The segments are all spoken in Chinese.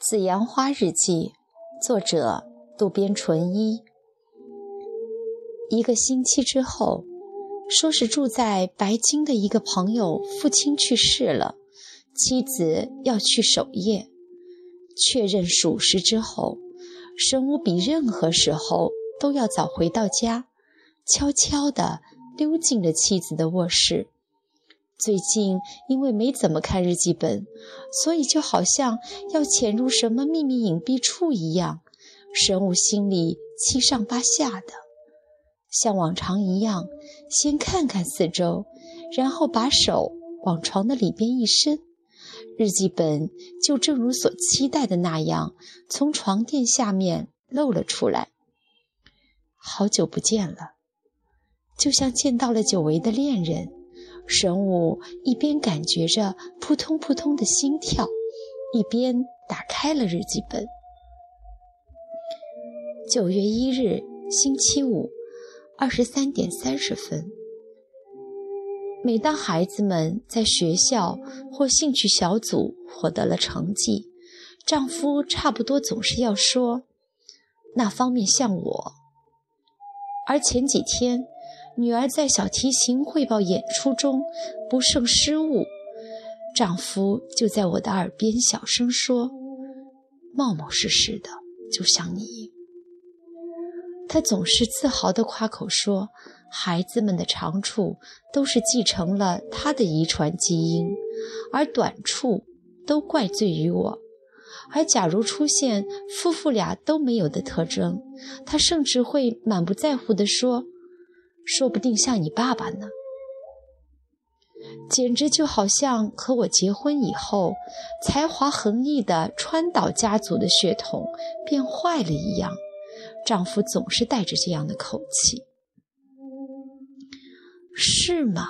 《紫阳花日记》，作者渡边淳一。一个星期之后，说是住在白金的一个朋友父亲去世了，妻子要去守夜。确认属实之后，神武比任何时候都要早回到家，悄悄地溜进了妻子的卧室。最近因为没怎么看日记本，所以就好像要潜入什么秘密隐蔽处一样，神武心里七上八下的。像往常一样，先看看四周，然后把手往床的里边一伸，日记本就正如所期待的那样，从床垫下面露了出来。好久不见了，就像见到了久违的恋人。神武一边感觉着扑通扑通的心跳，一边打开了日记本。九月一日，星期五，二十三点三十分。每当孩子们在学校或兴趣小组获得了成绩，丈夫差不多总是要说：“那方面像我。”而前几天。女儿在小提琴汇报演出中不慎失误，丈夫就在我的耳边小声说：“冒冒失失的，就像你。”他总是自豪地夸口说：“孩子们的长处都是继承了他的遗传基因，而短处都怪罪于我。而假如出现夫妇俩都没有的特征，他甚至会满不在乎地说。”说不定像你爸爸呢，简直就好像和我结婚以后，才华横溢的川岛家族的血统变坏了一样。丈夫总是带着这样的口气，是吗？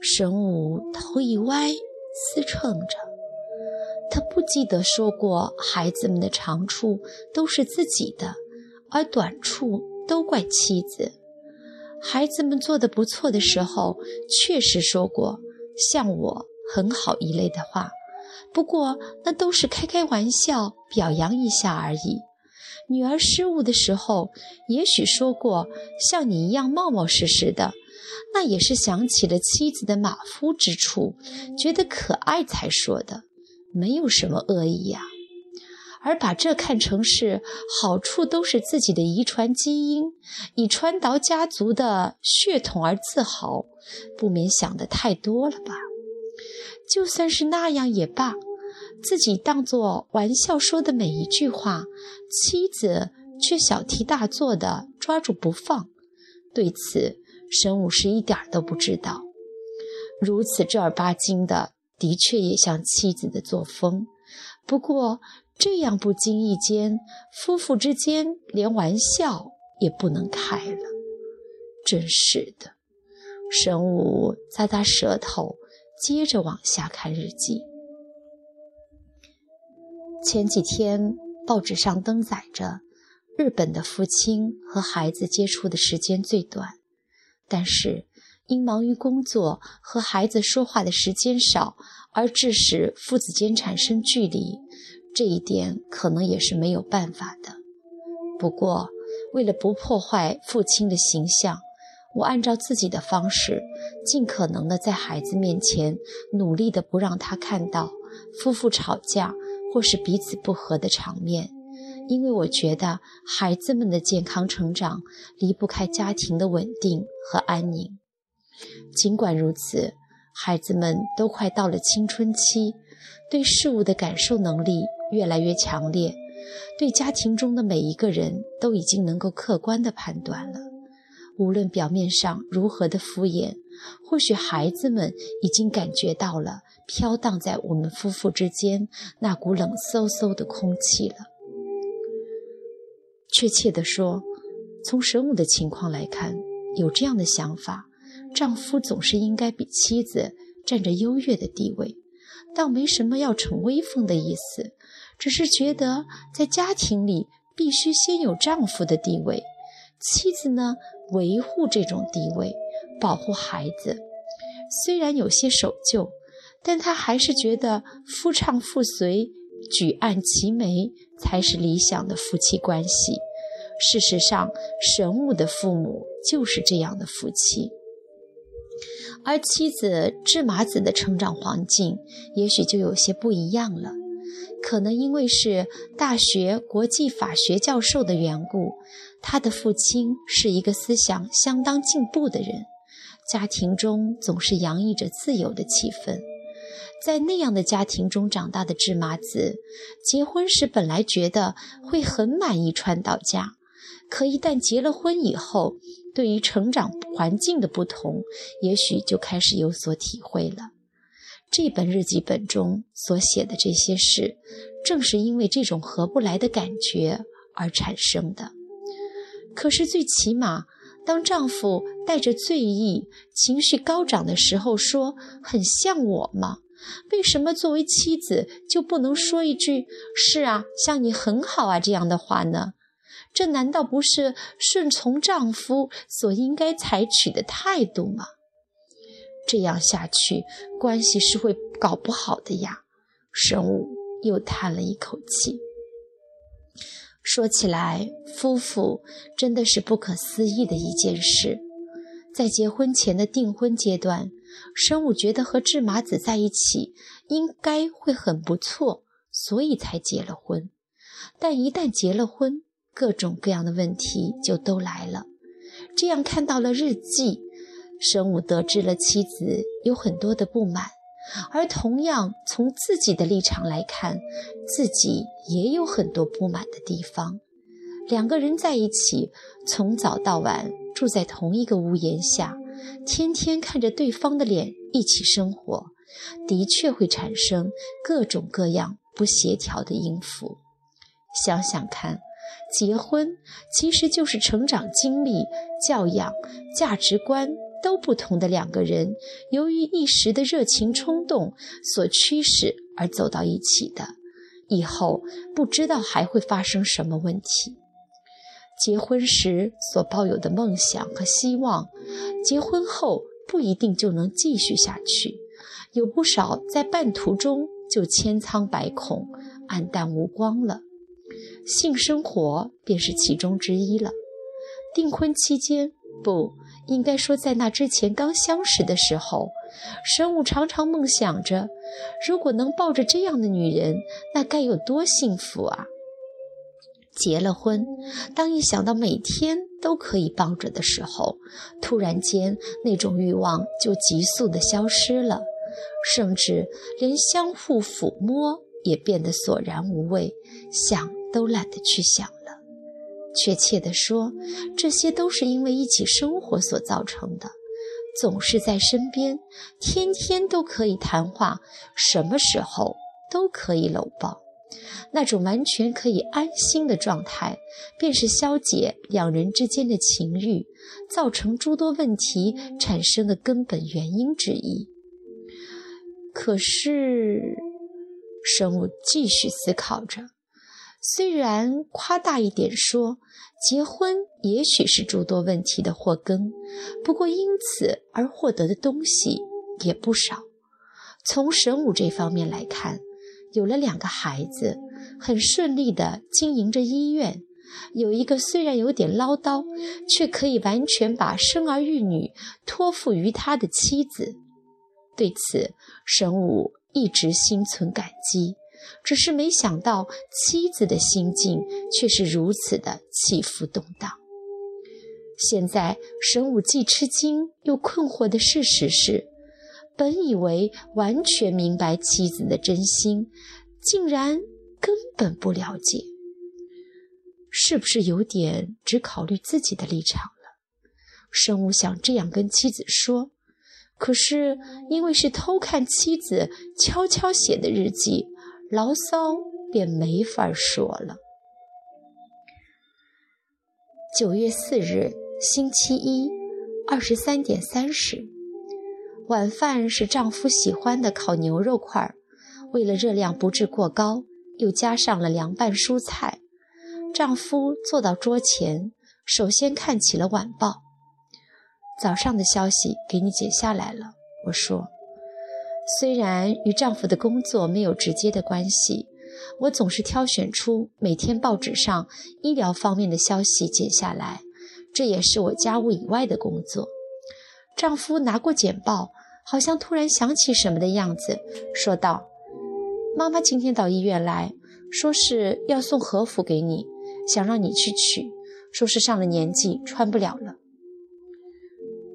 神武头一歪，思忖着，他不记得说过孩子们的长处都是自己的，而短处都怪妻子。孩子们做的不错的时候，确实说过像我很好一类的话，不过那都是开开玩笑，表扬一下而已。女儿失误的时候，也许说过像你一样冒冒失失的，那也是想起了妻子的马虎之处，觉得可爱才说的，没有什么恶意呀。而把这看成是好处，都是自己的遗传基因，以川岛家族的血统而自豪，不免想的太多了吧？就算是那样也罢，自己当作玩笑说的每一句话，妻子却小题大做的抓住不放。对此，神武是一点都不知道。如此正儿八经的，的确也像妻子的作风。不过。这样不经意间，夫妇之间连玩笑也不能开了，真是的。神武咂咂舌头，接着往下看日记。前几天报纸上登载着，日本的父亲和孩子接触的时间最短，但是因忙于工作和孩子说话的时间少，而致使父子间产生距离。这一点可能也是没有办法的。不过，为了不破坏父亲的形象，我按照自己的方式，尽可能的在孩子面前努力的不让他看到夫妇吵架或是彼此不和的场面，因为我觉得孩子们的健康成长离不开家庭的稳定和安宁。尽管如此，孩子们都快到了青春期，对事物的感受能力。越来越强烈，对家庭中的每一个人都已经能够客观的判断了。无论表面上如何的敷衍，或许孩子们已经感觉到了飘荡在我们夫妇之间那股冷飕飕的空气了。确切地说，从神武的情况来看，有这样的想法：丈夫总是应该比妻子占着优越的地位，倒没什么要逞威风的意思。只是觉得在家庭里必须先有丈夫的地位，妻子呢维护这种地位，保护孩子。虽然有些守旧，但他还是觉得夫唱妇随举案齐眉才是理想的夫妻关系。事实上，神武的父母就是这样的夫妻。而妻子智麻子的成长环境也许就有些不一样了，可能因为是大学国际法学教授的缘故，他的父亲是一个思想相当进步的人，家庭中总是洋溢着自由的气氛。在那样的家庭中长大的智麻子，结婚时本来觉得会很满意川岛家。可一旦结了婚以后，对于成长环境的不同，也许就开始有所体会了。这本日记本中所写的这些事，正是因为这种合不来的感觉而产生的。可是最起码，当丈夫带着醉意、情绪高涨的时候说“很像我吗？”为什么作为妻子就不能说一句“是啊，像你很好啊”这样的话呢？这难道不是顺从丈夫所应该采取的态度吗？这样下去，关系是会搞不好的呀。神武又叹了一口气。说起来，夫妇真的是不可思议的一件事。在结婚前的订婚阶段，神武觉得和智麻子在一起应该会很不错，所以才结了婚。但一旦结了婚，各种各样的问题就都来了。这样看到了日记，生武得知了妻子有很多的不满，而同样从自己的立场来看，自己也有很多不满的地方。两个人在一起，从早到晚住在同一个屋檐下，天天看着对方的脸一起生活，的确会产生各种各样不协调的音符。想想看。结婚其实就是成长经历、教养、价值观都不同的两个人，由于一时的热情冲动所驱使而走到一起的。以后不知道还会发生什么问题。结婚时所抱有的梦想和希望，结婚后不一定就能继续下去，有不少在半途中就千疮百孔、黯淡无光了。性生活便是其中之一了。订婚期间，不应该说在那之前刚相识的时候，神武常常梦想着，如果能抱着这样的女人，那该有多幸福啊！结了婚，当一想到每天都可以抱着的时候，突然间那种欲望就急速的消失了，甚至连相互抚摸也变得索然无味，想。都懒得去想。确切地说，这些都是因为一起生活所造成的。总是在身边，天天都可以谈话，什么时候都可以搂抱，那种完全可以安心的状态，便是消解两人之间的情欲，造成诸多问题产生的根本原因之一。可是，生物继续思考着。虽然夸大一点说，结婚也许是诸多问题的祸根，不过因此而获得的东西也不少。从神武这方面来看，有了两个孩子，很顺利地经营着医院，有一个虽然有点唠叨，却可以完全把生儿育女托付于他的妻子。对此，神武一直心存感激。只是没想到妻子的心境却是如此的起伏动荡。现在神武既吃惊又困惑的事实是，本以为完全明白妻子的真心，竟然根本不了解，是不是有点只考虑自己的立场了？神武想这样跟妻子说，可是因为是偷看妻子悄悄写的日记。牢骚便没法说了。九月四日，星期一，二十三点三十，晚饭是丈夫喜欢的烤牛肉块儿，为了热量不致过高，又加上了凉拌蔬菜。丈夫坐到桌前，首先看起了晚报。早上的消息给你写下来了，我说。虽然与丈夫的工作没有直接的关系，我总是挑选出每天报纸上医疗方面的消息剪下来，这也是我家务以外的工作。丈夫拿过简报，好像突然想起什么的样子，说道：“妈妈今天到医院来说是要送和服给你，想让你去取，说是上了年纪穿不了了。”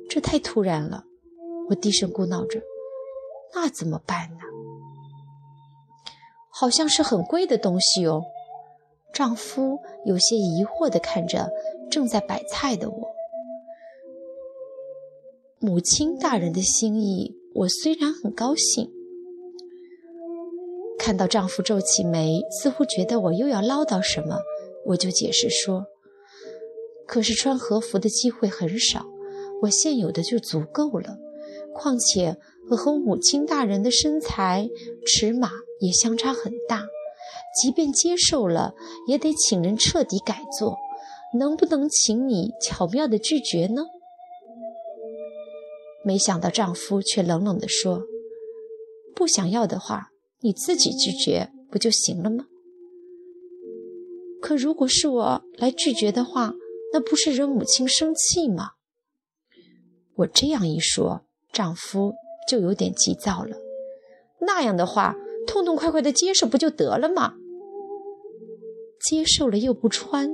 这太突然了，我低声咕囔着：“那怎么办呢？”好像是很贵的东西哦。丈夫有些疑惑地看着正在摆菜的我。母亲大人的心意，我虽然很高兴。看到丈夫皱起眉，似乎觉得我又要唠叨什么，我就解释说：“可是穿和服的机会很少，我现有的就足够了。况且我和母亲大人的身材、尺码。”也相差很大，即便接受了，也得请人彻底改做。能不能请你巧妙的拒绝呢？没想到丈夫却冷冷地说：“不想要的话，你自己拒绝不就行了吗？”可如果是我来拒绝的话，那不是惹母亲生气吗？我这样一说，丈夫就有点急躁了。那样的话。痛痛快快的接受不就得了吗？接受了又不穿，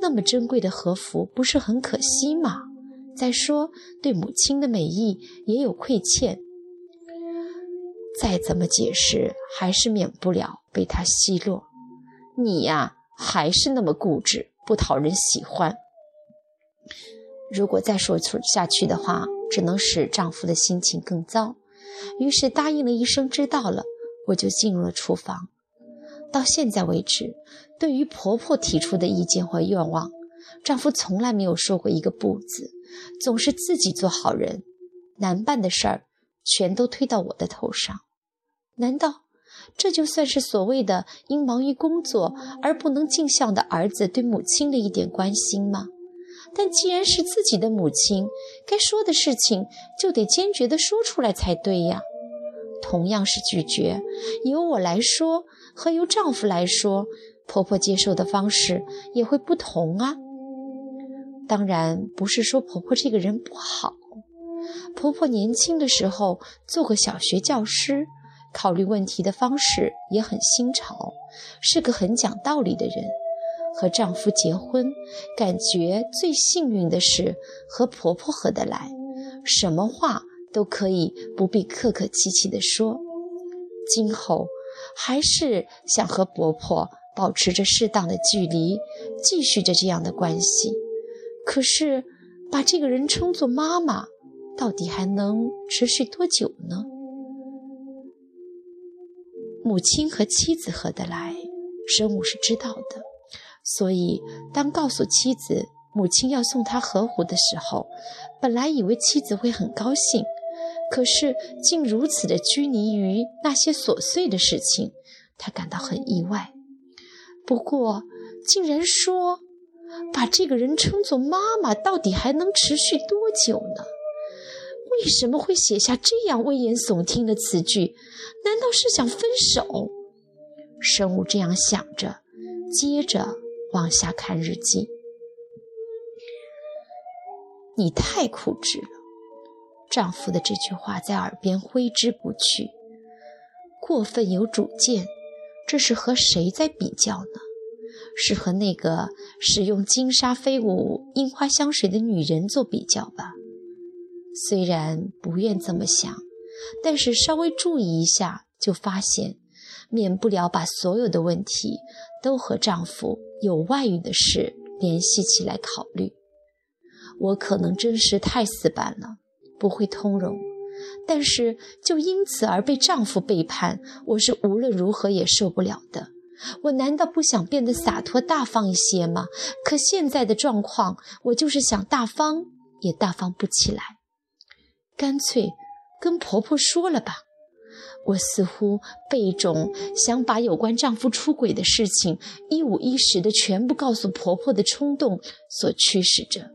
那么珍贵的和服不是很可惜吗？再说对母亲的美意也有亏欠，再怎么解释还是免不了被他奚落。你呀，还是那么固执，不讨人喜欢。如果再说出下去的话，只能使丈夫的心情更糟。于是答应了一声，知道了。我就进入了厨房。到现在为止，对于婆婆提出的意见和愿望，丈夫从来没有说过一个不字，总是自己做好人，难办的事儿全都推到我的头上。难道这就算是所谓的因忙于工作而不能尽孝的儿子对母亲的一点关心吗？但既然是自己的母亲，该说的事情就得坚决地说出来才对呀。同样是拒绝，由我来说和由丈夫来说，婆婆接受的方式也会不同啊。当然不是说婆婆这个人不好，婆婆年轻的时候做过小学教师，考虑问题的方式也很新潮，是个很讲道理的人。和丈夫结婚，感觉最幸运的是和婆婆合得来，什么话。都可以不必客客气气地说，今后还是想和婆婆保持着适当的距离，继续着这样的关系。可是，把这个人称作妈妈，到底还能持续多久呢？母亲和妻子合得来，神武是知道的，所以当告诉妻子母亲要送他和服的时候，本来以为妻子会很高兴。可是，竟如此的拘泥于那些琐碎的事情，他感到很意外。不过，竟然说把这个人称作妈妈，到底还能持续多久呢？为什么会写下这样危言耸听的词句？难道是想分手？生物这样想着，接着往下看日记。你太固执了。丈夫的这句话在耳边挥之不去。过分有主见，这是和谁在比较呢？是和那个使用金沙飞舞樱花香水的女人做比较吧？虽然不愿这么想，但是稍微注意一下，就发现免不了把所有的问题都和丈夫有外遇的事联系起来考虑。我可能真是太死板了。不会通融，但是就因此而被丈夫背叛，我是无论如何也受不了的。我难道不想变得洒脱大方一些吗？可现在的状况，我就是想大方也大方不起来。干脆跟婆婆说了吧。我似乎被一种想把有关丈夫出轨的事情一五一十的全部告诉婆婆的冲动所驱使着。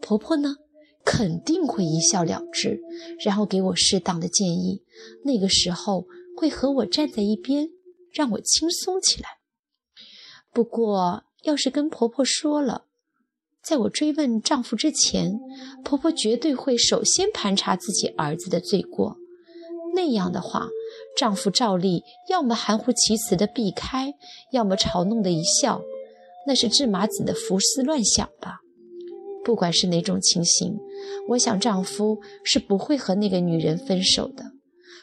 婆婆呢？肯定会一笑了之，然后给我适当的建议。那个时候会和我站在一边，让我轻松起来。不过，要是跟婆婆说了，在我追问丈夫之前，婆婆绝对会首先盘查自己儿子的罪过。那样的话，丈夫照例要么含糊其辞的避开，要么嘲弄的一笑。那是智麻子的胡思乱想吧？不管是哪种情形，我想丈夫是不会和那个女人分手的。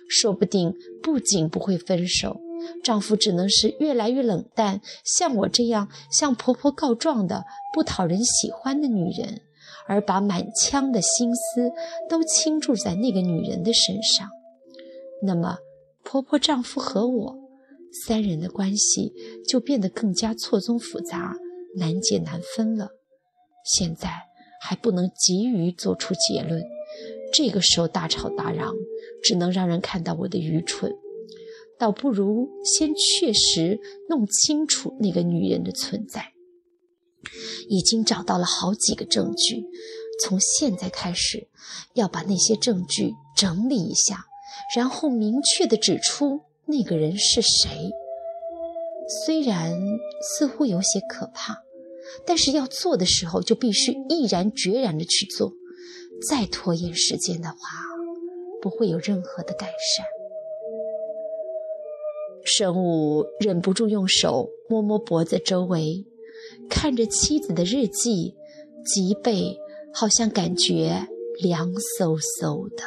说不定不仅不会分手，丈夫只能是越来越冷淡，像我这样向婆婆告状的不讨人喜欢的女人，而把满腔的心思都倾注在那个女人的身上。那么，婆婆、丈夫和我三人的关系就变得更加错综复杂、难解难分了。现在还不能急于做出结论。这个时候大吵大嚷，只能让人看到我的愚蠢。倒不如先确实弄清楚那个女人的存在。已经找到了好几个证据，从现在开始要把那些证据整理一下，然后明确地指出那个人是谁。虽然似乎有些可怕，但是要做的时候就必须毅然决然地去做。再拖延时间的话，不会有任何的改善。神武忍不住用手摸摸脖子周围，看着妻子的日记，脊背好像感觉凉飕飕的。